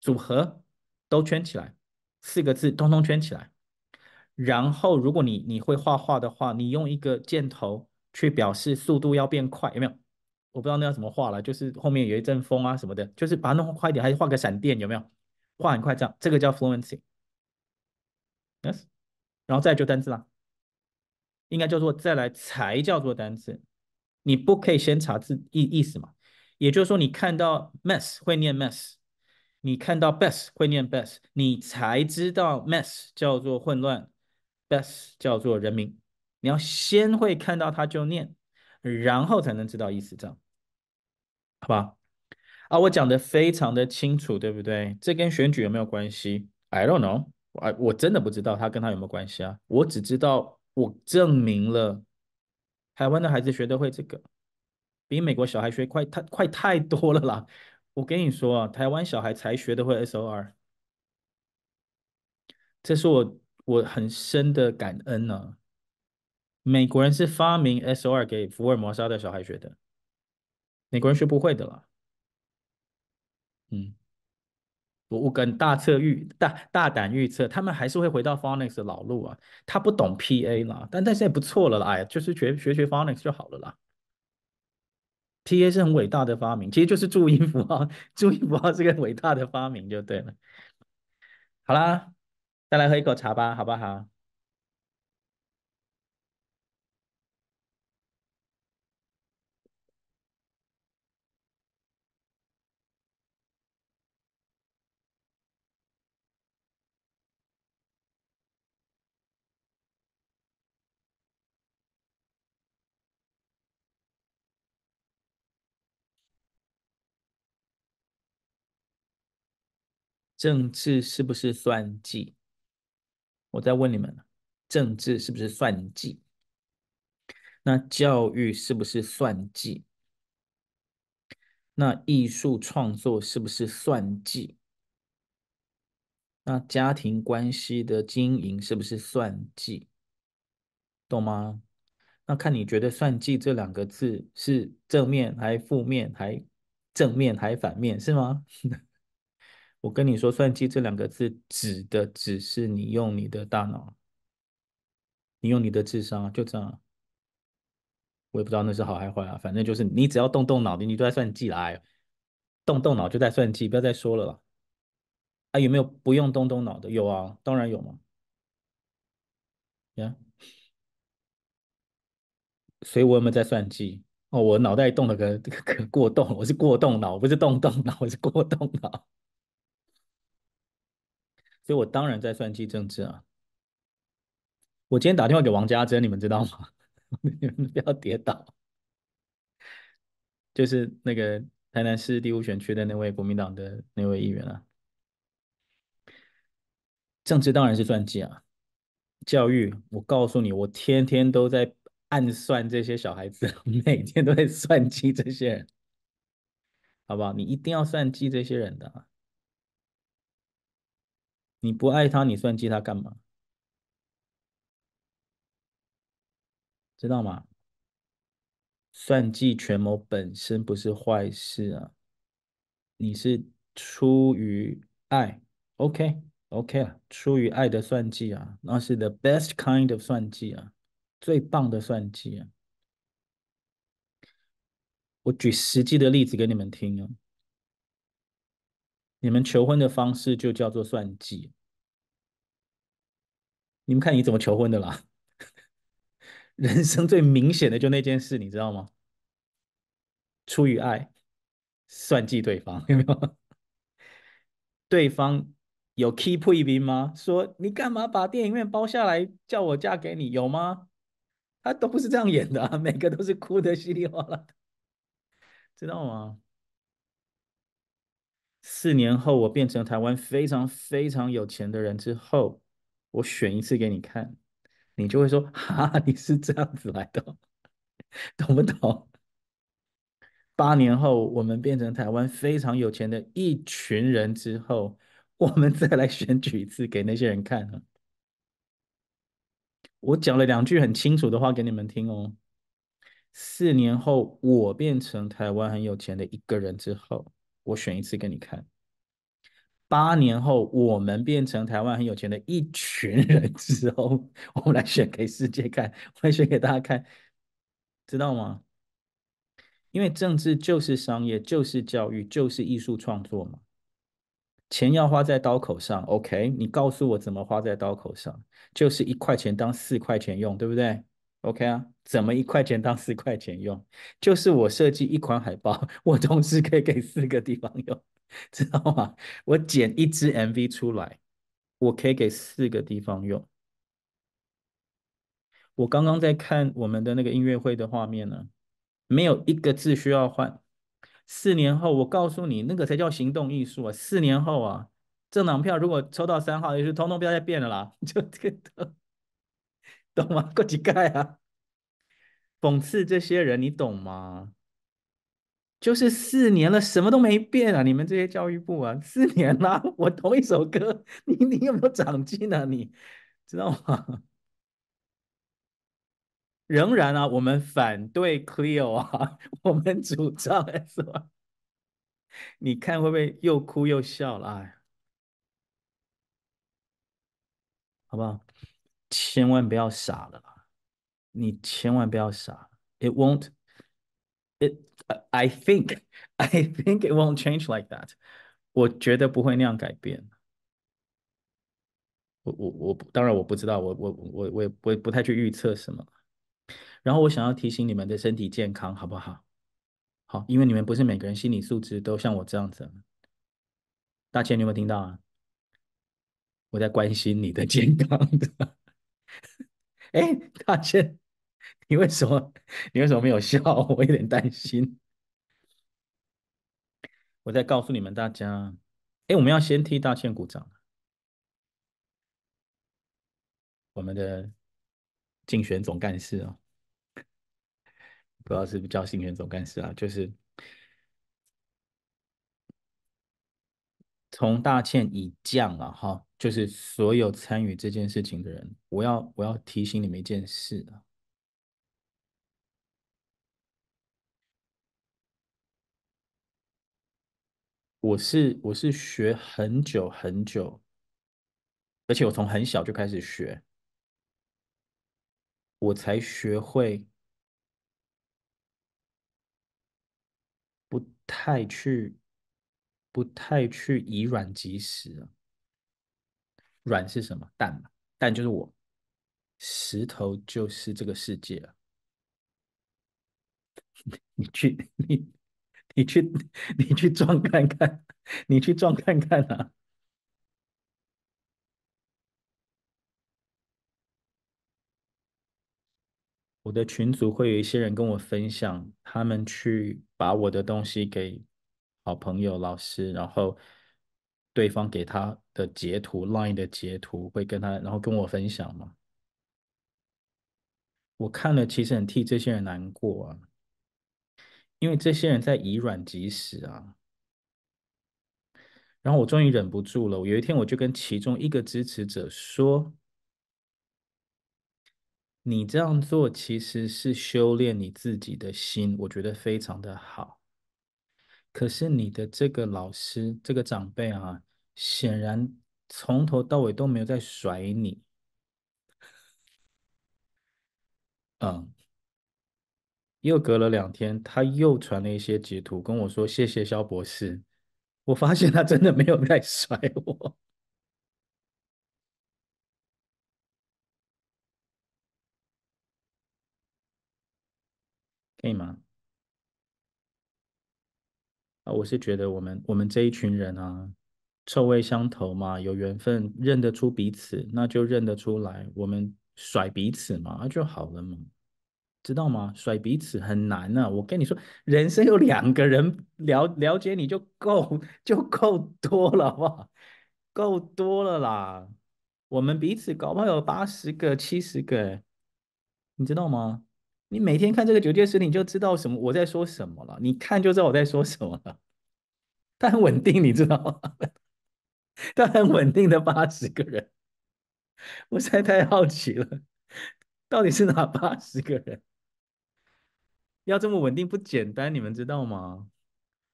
组合都圈起来，四个字通通圈起来，然后如果你你会画画的话，你用一个箭头去表示速度要变快，有没有？我不知道那要怎么画了，就是后面有一阵风啊什么的，就是把它弄快一点，还是画个闪电，有没有？画很快这样，这个叫 fluency。Yes，然后再就单字啦，应该叫做再来才叫做单字，你不可以先查字意意思嘛？也就是说，你看到 mess 会念 mess。你看到 best 会念 best，你才知道 mess 叫做混乱，best 叫做人名。你要先会看到它就念，然后才能知道意思，这样，好吧？啊，我讲的非常的清楚，对不对？这跟选举有没有关系？I don't know，哎我真的不知道他跟他有没有关系啊。我只知道我证明了台湾的孩子学得会这个，比美国小孩学快太快太多了啦。我跟你说啊，台湾小孩才学的会 SOR，这是我我很深的感恩呢、美国人是发明 SOR 给福尔摩沙的小孩学的，美国人学不会的啦。嗯，我我敢大测预大大胆预测，他们还是会回到 Phonics 的老路啊。他不懂 PA 啦，但但现在不错了啦，哎，就是学学学 Phonics 就好了啦。P A 是很伟大的发明，其实就是注音符号。注音符号是个伟大的发明，就对了。好啦，再来喝一口茶吧，好不好？政治是不是算计？我再问你们，政治是不是算计？那教育是不是算计？那艺术创作是不是算计？那家庭关系的经营是不是算计？懂吗？那看你觉得“算计”这两个字是正面还负面，还正面还反面，是吗？我跟你说，“算计”这两个字指的只是你用你的大脑，你用你的智商，就这样。我也不知道那是好还是坏啊，反正就是你只要动动脑，你都在算计啦。哎，动动脑就在算计，不要再说了啦。啊，有没有不用动动脑的？有啊，当然有嘛。呀，所以我有没有在算计？哦，我脑袋动了个 可过动，我是过动脑，不是动动脑，我是过动脑。所以我当然在算计政治啊！我今天打电话给王家珍，你们知道吗？你们不要跌倒，就是那个台南市第五选区的那位国民党的那位议员啊。政治当然是算计啊，教育，我告诉你，我天天都在暗算这些小孩子，每天都在算计这些人，好不好？你一定要算计这些人的啊。你不爱他，你算计他干嘛？知道吗？算计权谋本身不是坏事啊，你是出于爱，OK OK 啊，出于爱的算计啊，那是 the best kind of 算计啊，最棒的算计啊。我举实际的例子给你们听啊，你们求婚的方式就叫做算计。你们看你怎么求婚的啦？人生最明显的就那件事，你知道吗？出于爱，算计对方，有没有？对方有 keep 一兵吗？说你干嘛把电影院包下来叫我嫁给你？有吗？他都不是这样演的啊，每个都是哭得稀里哗啦的。知道吗？四年后我变成台湾非常非常有钱的人之后，我选一次给你看，你就会说：哈，你是这样子来的，懂不懂？八年后我们变成台湾非常有钱的一群人之后，我们再来选举一次给那些人看。我讲了两句很清楚的话给你们听哦。四年后，我变成台湾很有钱的一个人之后，我选一次给你看。八年后，我们变成台湾很有钱的一群人之后，我们来选给世界看，我来选给大家看，知道吗？因为政治就是商业，就是教育，就是艺术创作嘛。钱要花在刀口上，OK？你告诉我怎么花在刀口上？就是一块钱当四块钱用，对不对？OK 啊，怎么一块钱当四块钱用？就是我设计一款海报，我同时可以给四个地方用，知道吗？我剪一支 MV 出来，我可以给四个地方用。我刚刚在看我们的那个音乐会的画面呢，没有一个字需要换。四年后，我告诉你，那个才叫行动艺术啊！四年后啊，政党票如果抽到三号，也是通通不要再变了啦，就这个。懂吗？过几盖啊！讽刺这些人，你懂吗？就是四年了，什么都没变啊！你们这些教育部啊，四年了，我同一首歌，你你有没有长进啊？你知道吗？仍然啊，我们反对 Clio 啊，我们主张 S 啊，你看会不会又哭又笑了？哎，好不好？千万不要傻了，你千万不要傻。It won't. It. I think. I think it won't change like that. 我觉得不会那样改变。我我我当然我不知道，我我我我我不太去预测什么。然后我想要提醒你们的身体健康，好不好？好，因为你们不是每个人心理素质都像我这样子。大千，你有没有听到啊？我在关心你的健康的。哎，大千，你为什么你为什么没有笑？我有点担心。我在告诉你们大家，哎，我们要先替大千鼓掌。我们的竞选总干事哦，不知道是不是叫竞选总干事啊，就是。从大倩以降啊，哈，就是所有参与这件事情的人，我要我要提醒你们一件事啊，我是我是学很久很久，而且我从很小就开始学，我才学会不太去。不太去以卵击石啊，卵是什么？蛋嘛，蛋就是我，石头就是这个世界啊。你去，你你去，你去撞看看，你去撞看看啊！我的群组会有一些人跟我分享，他们去把我的东西给。好朋友、老师，然后对方给他的截图，Line 的截图会跟他，然后跟我分享嘛。我看了，其实很替这些人难过啊，因为这些人在以卵击石啊。然后我终于忍不住了，有一天我就跟其中一个支持者说：“你这样做其实是修炼你自己的心，我觉得非常的好。”可是你的这个老师，这个长辈啊，显然从头到尾都没有在甩你。嗯，又隔了两天，他又传了一些截图跟我说：“谢谢肖博士。”我发现他真的没有在甩我。可以吗？我是觉得我们我们这一群人啊，臭味相投嘛，有缘分，认得出彼此，那就认得出来，我们甩彼此嘛，那就好了嘛，知道吗？甩彼此很难啊，我跟你说，人生有两个人了了解你就够就够多了，好不好？够多了啦，我们彼此搞不好有八十个、七十个，你知道吗？你每天看这个九阶十，你就知道什么我在说什么了。你看就知道我在说什么了。他很稳定，你知道吗？他很稳定的八十个人，我实在太好奇了，到底是哪八十个人？要这么稳定不简单，你们知道吗？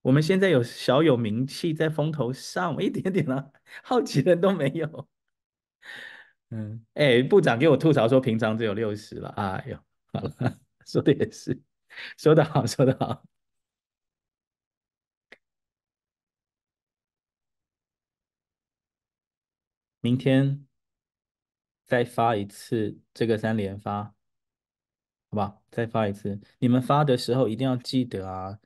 我们现在有小有名气，在风头上，我一点点啊，好奇的人都没有。嗯，哎，部长给我吐槽说，平常只有六十了。哎呦，好了。说的也是，说的好，说的好。明天再发一次这个三连发，好吧？再发一次。你们发的时候一定要记得啊，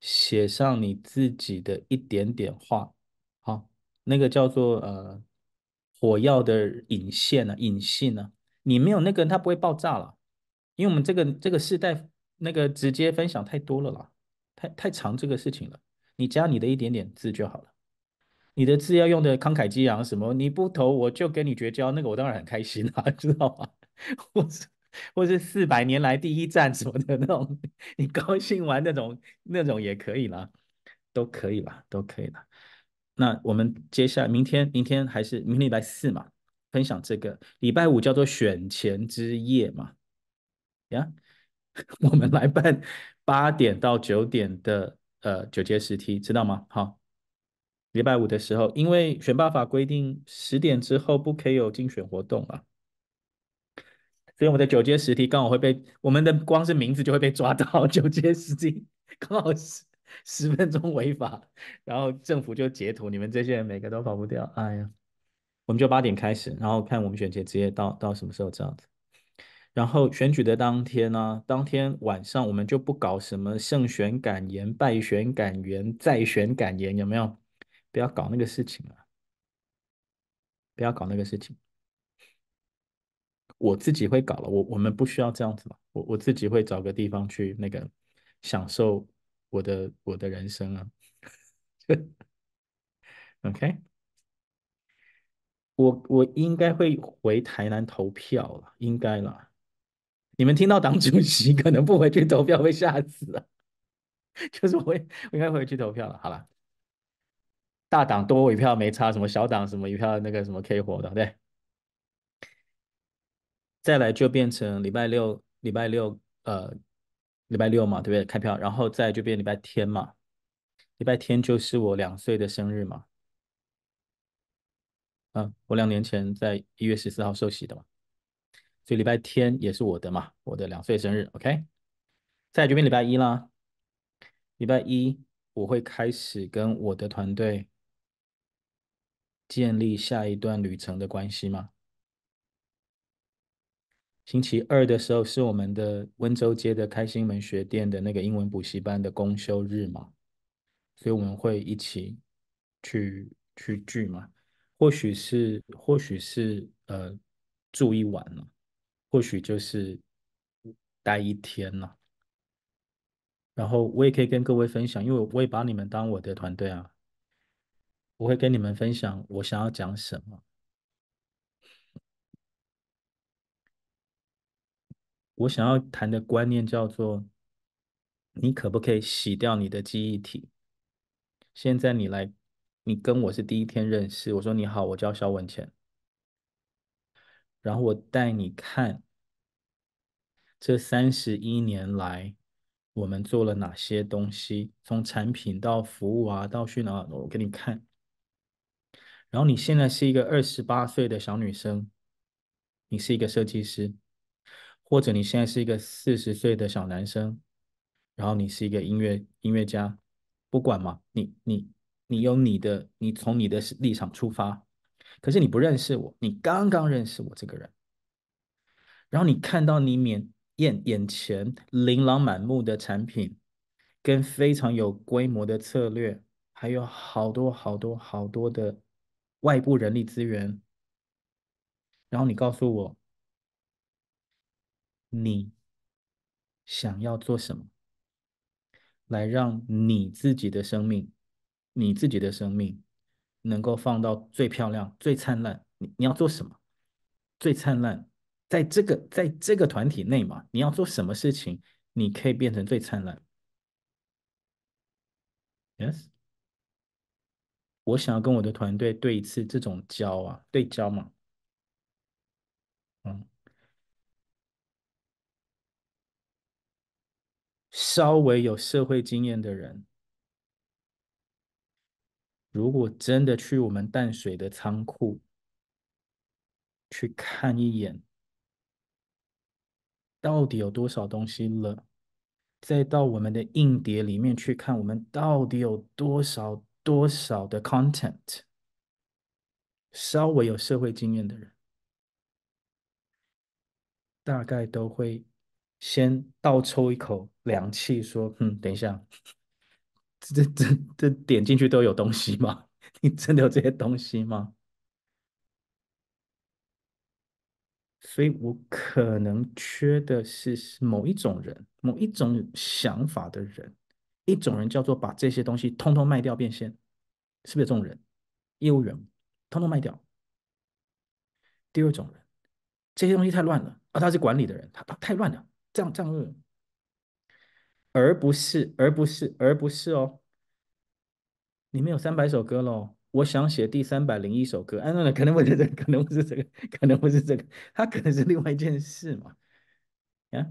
写上你自己的一点点话。好，那个叫做呃火药的引线呢、啊，引信呢、啊，你没有那个，它不会爆炸了。因为我们这个这个世代那个直接分享太多了啦，太太长这个事情了，你加你的一点点字就好了。你的字要用的慷慨激昂什么，你不投我就跟你绝交，那个我当然很开心啦，知道吗？或是或是四百年来第一战什么的那种，你高兴玩那种那种也可以啦，都可以啦，都可以啦。那我们接下来明天明天还是明天礼拜四嘛，分享这个礼拜五叫做选前之夜嘛。呀 我们来办八点到九点的呃九阶十题，知道吗？好，礼拜五的时候，因为选罢法规定十点之后不可以有竞选活动啊，所以我们的九阶十题刚好会被我们的光是名字就会被抓到九阶十题，刚好十十分钟违法，然后政府就截图，你们这些人每个都跑不掉，哎呀，我们就八点开始，然后看我们选前之夜到到什么时候这样子。然后选举的当天呢、啊，当天晚上我们就不搞什么胜选感言、败选感言、再选感言，有没有？不要搞那个事情了，不要搞那个事情。我自己会搞了，我我们不需要这样子了，我我自己会找个地方去那个享受我的我的人生啊。OK，我我应该会回台南投票了，应该了。你们听到党主席 可能不回去投票会吓死了，就是我我应该回去投票了。好了，大党多我一票没差，什么小党什么一票那个什么 K 活的，对。再来就变成礼拜六，礼拜六呃，礼拜六嘛，对不对？开票，然后再就变礼拜天嘛，礼拜天就是我两岁的生日嘛。嗯，我两年前在一月十四号受洗的嘛。所以礼拜天也是我的嘛，我的两岁生日，OK。再这边礼拜一啦，礼拜一我会开始跟我的团队建立下一段旅程的关系嘛。星期二的时候是我们的温州街的开心门学店的那个英文补习班的公休日嘛，所以我们会一起去去聚嘛，或许是或许是呃住一晚了。或许就是待一天了，然后我也可以跟各位分享，因为我也把你们当我的团队啊，我会跟你们分享我想要讲什么。我想要谈的观念叫做，你可不可以洗掉你的记忆体？现在你来，你跟我是第一天认识，我说你好，我叫肖文倩。然后我带你看这三十一年来我们做了哪些东西，从产品到服务啊，到去哪，我给你看。然后你现在是一个二十八岁的小女生，你是一个设计师，或者你现在是一个四十岁的小男生，然后你是一个音乐音乐家，不管嘛，你你你有你的，你从你的立场出发，可是你不认识我，你刚刚认识我这个人，然后你看到你面眼眼前琳琅满目的产品，跟非常有规模的策略，还有好多好多好多的外部人力资源，然后你告诉我，你想要做什么，来让你自己的生命，你自己的生命能够放到最漂亮、最灿烂。你你要做什么？最灿烂。在这个在这个团体内嘛，你要做什么事情，你可以变成最灿烂。Yes，我想要跟我的团队对一次这种焦啊，对焦嘛。嗯，稍微有社会经验的人，如果真的去我们淡水的仓库去看一眼。到底有多少东西了？再到我们的硬碟里面去看，我们到底有多少多少的 content？稍微有社会经验的人，大概都会先倒抽一口凉气，说：“嗯，等一下，这这这点进去都有东西吗？你真的有这些东西吗？”所以我可能缺的是某一种人，某一种想法的人，一种人叫做把这些东西通通卖掉变现，是不是这种人？业务员通通卖掉。第二种人，这些东西太乱了啊，他是管理的人，他他太乱了，这样这样，而不是而不是而不是哦，里面有三百首歌喽。我想写第三百零一首歌，哎，那可能不是这个，可能不是这个，可能不是这个，它可能是另外一件事嘛。啊，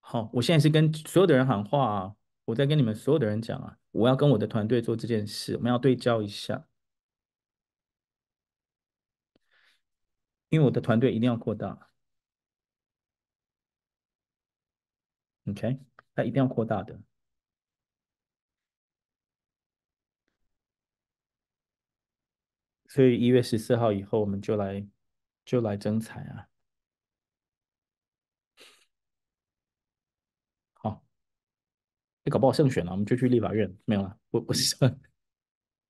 好，我现在是跟所有的人喊话啊，我在跟你们所有的人讲啊，我要跟我的团队做这件事，我们要对焦一下，因为我的团队一定要扩大，OK，它一定要扩大的。所以一月十四号以后，我们就来就来征才啊！好，你搞不好胜选了，我们就去立法院，没有了。不不是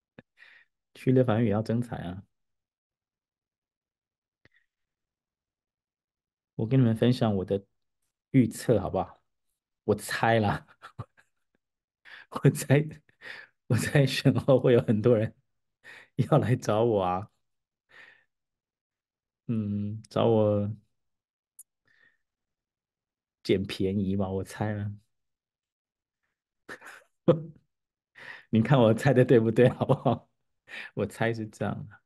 去立法院也要征才啊！我跟你们分享我的预测，好不好？我猜啦，我猜我猜选后会有很多人。要来找我啊？嗯，找我捡便宜吧，我猜了。你看我猜的对不对，好不好？我猜是这样的。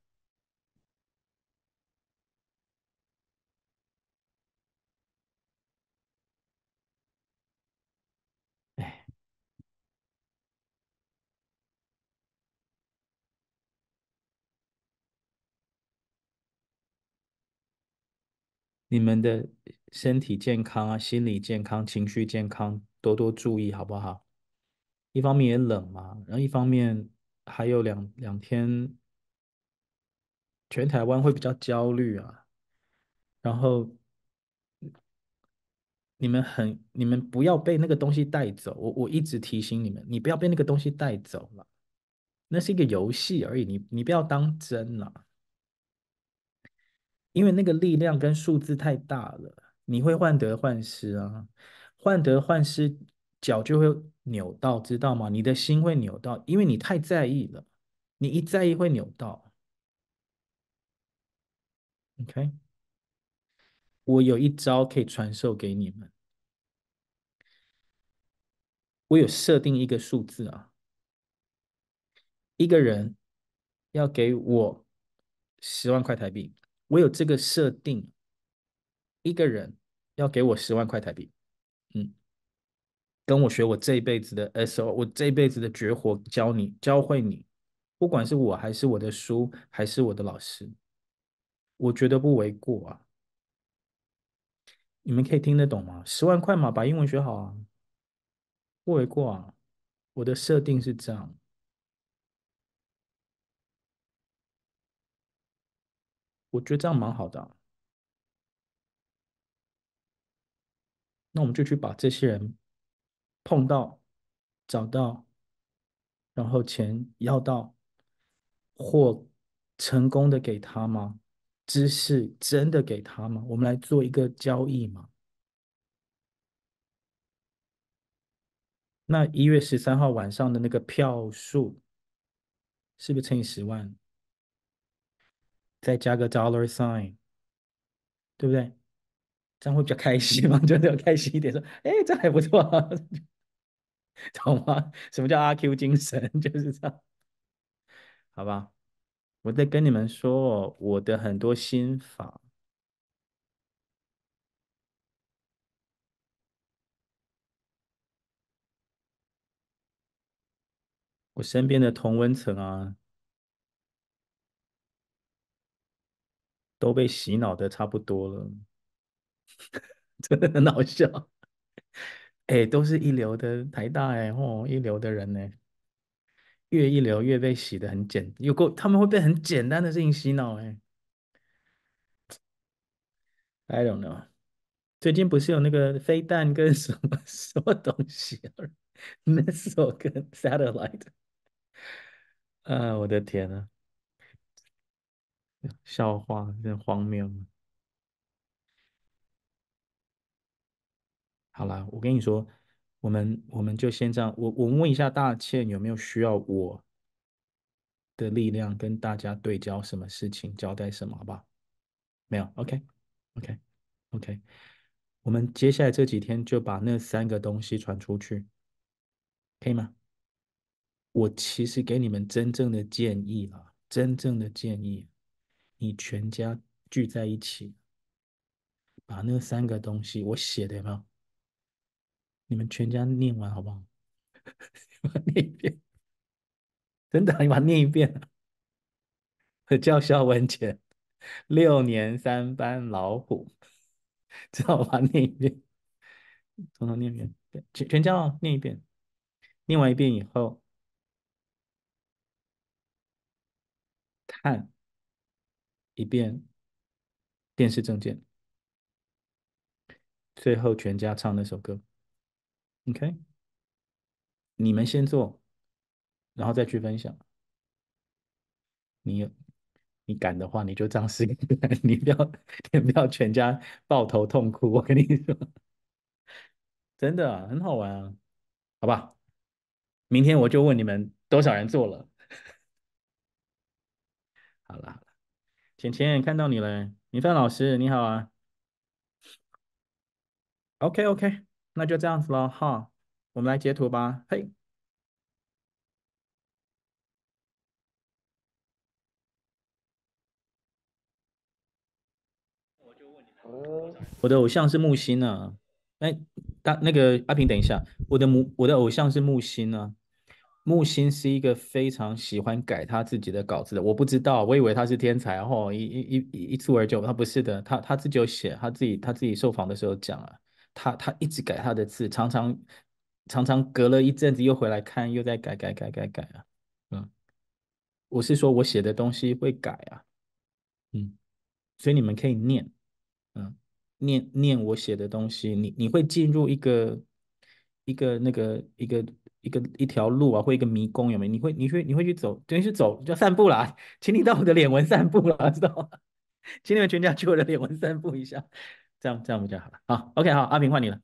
你们的身体健康啊，心理健康、情绪健康，多多注意，好不好？一方面也冷嘛，然后一方面还有两两天，全台湾会比较焦虑啊。然后你们很，你们不要被那个东西带走。我我一直提醒你们，你不要被那个东西带走了，那是一个游戏而已，你你不要当真了。因为那个力量跟数字太大了，你会患得患失啊，患得患失，脚就会扭到，知道吗？你的心会扭到，因为你太在意了，你一在意会扭到。OK，我有一招可以传授给你们，我有设定一个数字啊，一个人要给我十万块台币。我有这个设定，一个人要给我十万块台币，嗯，跟我学我这一辈子的 SO，我这一辈子的绝活教你，教会你，不管是我还是我的书，还是我的老师，我觉得不为过啊。你们可以听得懂吗？十万块嘛，把英文学好啊，不为过啊。我的设定是这样，我觉得这样蛮好的。那我们就去把这些人碰到、找到，然后钱要到，或成功的给他吗？知识真的给他吗？我们来做一个交易嘛。那一月十三号晚上的那个票数，是不是乘以十万？再加个 dollar sign，对不对？这样会比较开心嘛？就比较开心一点，说，哎，这还不错啊，懂吗？什么叫阿 Q 精神？就是这样，好吧？我在跟你们说我的很多心法。我身边的同温层啊，都被洗脑的差不多了，真的很好笑。哎，都是一流的台大哎，哦，一流的人呢，越一流越被洗的很简，有够他们会被很简单的事情洗脑哎。I don't know，最近不是有那个飞弹跟什么 什么东西，missile 跟 satellite。啊，我的天呐，笑话真荒谬。好了，我跟你说，我们我们就先这样。我我问一下大倩有没有需要我的力量跟大家对焦什么事情，交代什么，好不好？没有，OK，OK，OK。我们接下来这几天就把那三个东西传出去，可以吗？我其实给你们真正的建议了，真正的建议，你全家聚在一起，把那三个东西我写的有没有？你们全家念完好不好？念一遍，真的，你把它念一遍。叫肖文杰，六年三班老虎，知道把它念一遍，从头念一遍，全全家哦，念一遍，念完一遍以后。看一遍电视证件，最后全家唱那首歌。OK，你们先做，然后再去分享。你你敢的话，你就这样试。你不要你不要全家抱头痛哭。我跟你说，真的啊，很好玩啊，好吧？明天我就问你们多少人做了。好了好了，浅浅看到你了，米饭老师你好啊。OK OK，那就这样子了哈，我们来截图吧。嘿，我的偶像是木星呢。哎，大那个阿平，等一下，我的母我的偶像是木星呢。木星是一个非常喜欢改他自己的稿子的，我不知道，我以为他是天才，哦，一一一一蹴而就，他不是的，他他自己有写，他自己他自己受访的时候讲了，他他一直改他的字，常常常常隔了一阵子又回来看，又在改改改改改啊，嗯，我是说我写的东西会改啊，嗯，所以你们可以念，嗯，念念我写的东西，你你会进入一个一个那个一个。一个一条路啊，或一个迷宫有没有？你会你会你会去走，等于是走叫散步啦，请你到我的脸纹散步啦，知道吗？请你们全家去我的脸纹散步一下，这样这样比较好了。好，OK，好，阿平换你了。